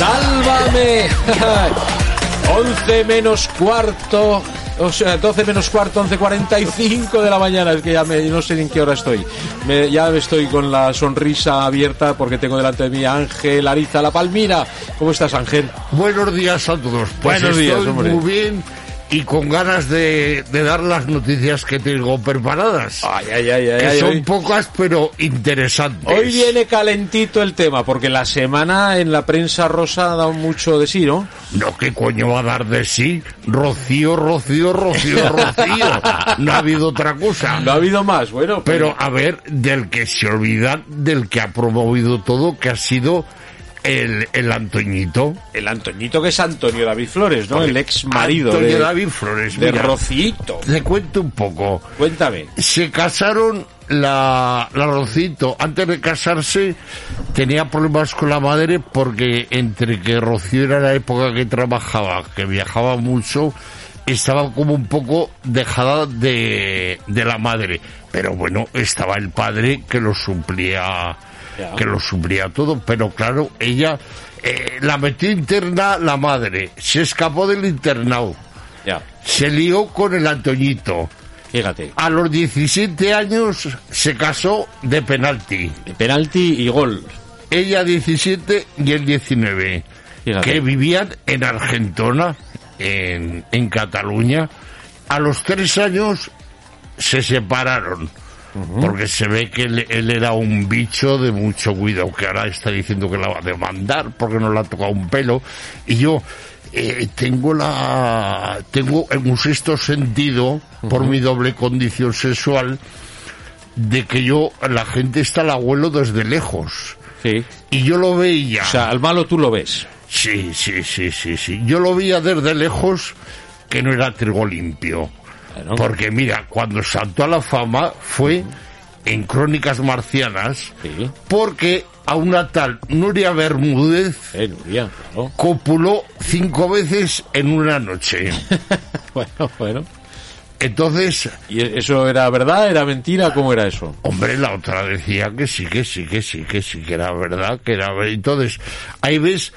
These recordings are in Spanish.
¡Sálvame! 11 menos cuarto, o sea, 12 menos cuarto, 11.45 de la mañana, es que ya me, no sé en qué hora estoy. Me, ya estoy con la sonrisa abierta porque tengo delante de mí a Ángel Ariza La Palmira. ¿Cómo estás, Ángel? Buenos días a todos. Pues Buenos días, hombre. muy bien y con ganas de, de dar las noticias que tengo preparadas. Ay, ay, ay, ay, que son hoy- pocas pero interesantes. Hoy viene calentito el tema, porque la semana en la prensa rosa ha dado mucho de sí, ¿no? No, ¿qué coño va a dar de sí? Rocío, Rocío, Rocío, Rocío. No ha habido otra cosa. No ha habido más, bueno. pues- Pero a ver, del que se olvida, del que ha promovido todo, que ha sido el, el Antoñito. el Antoñito que es Antonio David Flores, ¿no? El ex marido Antonio de, David Flores. de mira, Rocito. Te cuento un poco. Cuéntame. Se casaron la, la Rocito. Antes de casarse tenía problemas con la madre porque entre que Rocío era la época que trabajaba, que viajaba mucho, estaba como un poco dejada de, de la madre. Pero bueno, estaba el padre que lo suplía, Que lo suplía todo. Pero claro, ella eh, la metió interna la madre, se escapó del internado, se lió con el Antoñito. fíjate. A los 17 años se casó de penalti. Penalti y gol. Ella 17 y él 19. Fíjate. Que vivían en Argentona, en, en Cataluña. A los tres años se separaron. Porque se ve que él, él era un bicho de mucho cuidado, que ahora está diciendo que la va a demandar porque no le ha tocado un pelo. Y yo eh, tengo la, tengo en un sexto sentido, por mi doble condición sexual, de que yo, la gente está al abuelo desde lejos. Sí. Y yo lo veía. O sea, al malo tú lo ves. Sí, sí, sí, sí, sí. Yo lo veía desde lejos que no era trigo limpio. Porque mira, cuando saltó a la fama fue en Crónicas Marcianas Sí. porque a una tal Nuria Bermúdez Eh, Nuria, claro. copuló cinco veces en una noche. Bueno, bueno. Entonces, ¿Y eso era verdad? ¿Era mentira? ¿Cómo era eso? hombre, la otra decía que sí, que sí, que sí, que sí, que era verdad, que era verdad. Entonces, ahí ves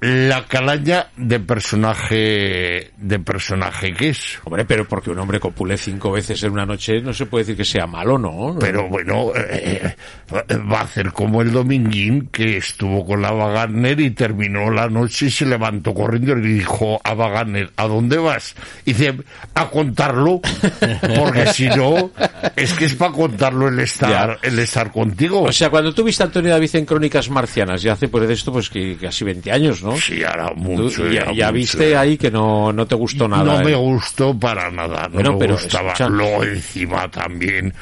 la calaña de personaje, de personaje que es. Hombre, pero porque un hombre copule cinco veces en una noche no se puede decir que sea malo, ¿no? Pero bueno, eh, va a hacer como el Dominguín que estuvo con la Wagner y terminó la noche y se levantó corriendo y le dijo a Wagner, ¿a dónde vas? Y dice, a contarlo, porque si no, es que es para contarlo el estar, el estar contigo. O sea, cuando tú viste a Antonio David en Crónicas Marcianas, ya hace pues de esto pues que casi 20 años, ¿no? Sí, ahora Tú mucho. ya, era ya mucho. viste ahí que no, no te gustó nada. No ¿eh? me gustó para nada, no Bueno, me pero gustaba. escucha. Luego encima también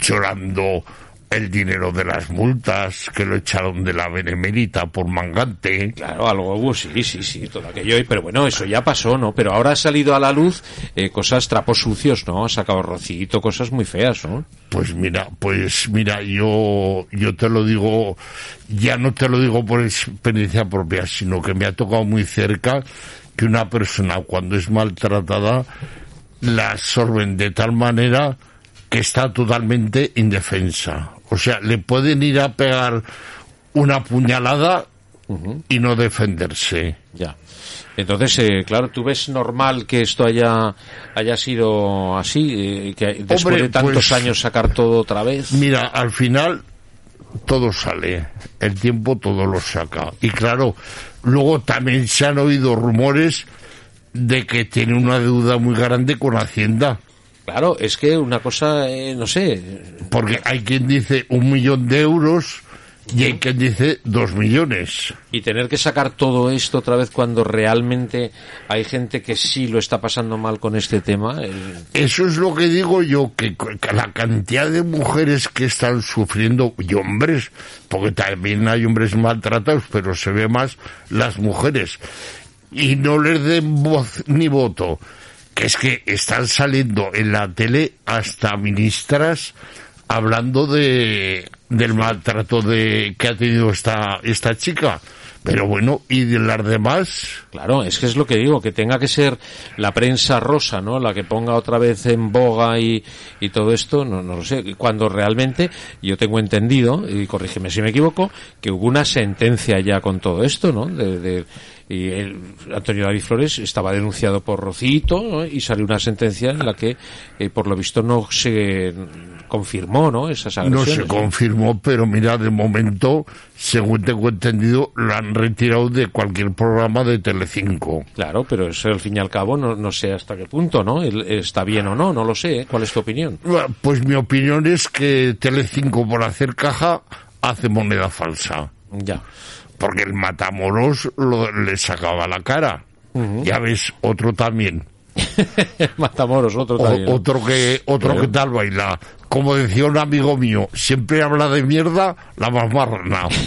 llorando el dinero de las multas que lo echaron de la benemérita por mangante. Claro, algo sí, sí, sí, todo aquello, pero bueno, eso ya pasó, ¿no? Pero ahora ha salido a la luz eh, cosas, trapos sucios, ¿no? Ha sacado Rocito, cosas muy feas, ¿no? Pues mira, pues mira, yo, yo te lo digo, ya no te lo digo por experiencia propia, sino que me ha tocado muy cerca que una persona cuando es maltratada la absorben de tal manera que está totalmente indefensa. O sea, le pueden ir a pegar una puñalada y no defenderse. Ya. Entonces, eh, claro, ¿tú ves normal que esto haya, haya sido así? eh, que después Hombre, de tantos pues- años sacar todo otra vez. Mira, al final todo sale, el tiempo todo lo saca. Y claro, luego también se han oído rumores de que tiene una deuda muy grande con Hacienda. Claro, es que una cosa, eh, no sé, Porque hay quien dice un millón de euros y hay quien dice dos millones. Y tener que sacar todo esto otra vez cuando realmente hay gente que sí lo está pasando mal con este tema. el- Eso es lo que digo yo, que, que la cantidad de mujeres que están sufriendo, y hombres, porque también hay hombres maltratados, pero se ve más las mujeres, y no les den voz ni voto, es que están saliendo en la tele hasta ministras hablando de del maltrato de que ha tenido esta esta chica. Pero bueno, y de las demás, Claro, es que es lo que digo, que tenga que ser la prensa rosa, ¿no? La que ponga otra vez en boga y, y todo esto, no, no lo sé. Cuando realmente, yo tengo entendido, y corrígeme si me equivoco, que hubo una sentencia ya con todo esto, ¿no? De, de- y el, Antonio David Flores estaba denunciado por Rocito, ¿no? Y salió una sentencia en la que, eh, por lo visto, no se confirmó, ¿no? Esas no agresiones. se confirmó, pero mira, de momento, según tengo entendido, lo han retirado de cualquier programa de Telecinco. Claro, pero eso al fin y al cabo no, no sé hasta qué punto, ¿no? Está bien o no, no lo sé. ¿eh? ¿Cuál es tu opinión? Pues mi opinión es que Telecinco, por hacer caja, hace moneda falsa. Ya. Porque el Matamoros lo, le sacaba la cara. Ya ves, otro también. Matamoros, otro también. otro que otro Pero- que tal baila. Como decía un amigo mío, siempre habla de mierda la más marrana.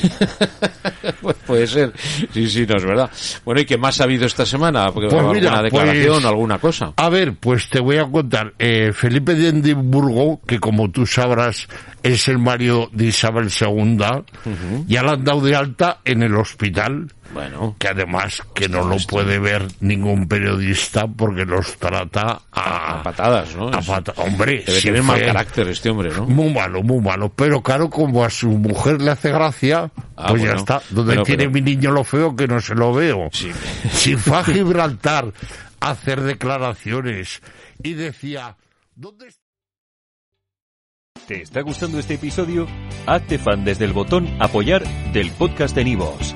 Pues puede ser. Sí, sí, no es verdad. Bueno, ¿y qué más ha habido esta semana? Porque, Pues ¿Alguna mira, declaración pues- alguna cosa? A ver, pues te voy a contar. Eh, Felipe de Edimburgo, que como tú sabrás es el marido de Isabel II, ya la han dado de alta en el hospital. Bueno, que además que no lo puede ver ningún periodista porque los trata a, a patadas, ¿no? a Es- pata- hombre Debe tener mal carácter este hombre, ¿no? muy malo muy malo pero claro como a su mujer le hace gracia Ah, pues ya está donde Pero- tiene pero- mi niño lo feo que no se lo veo Sí. si fue a Gibraltar a hacer declaraciones y decía ¿dónde está ¿Te está gustando este episodio? Hazte fan desde el botón Apoyar del podcast de Nivos.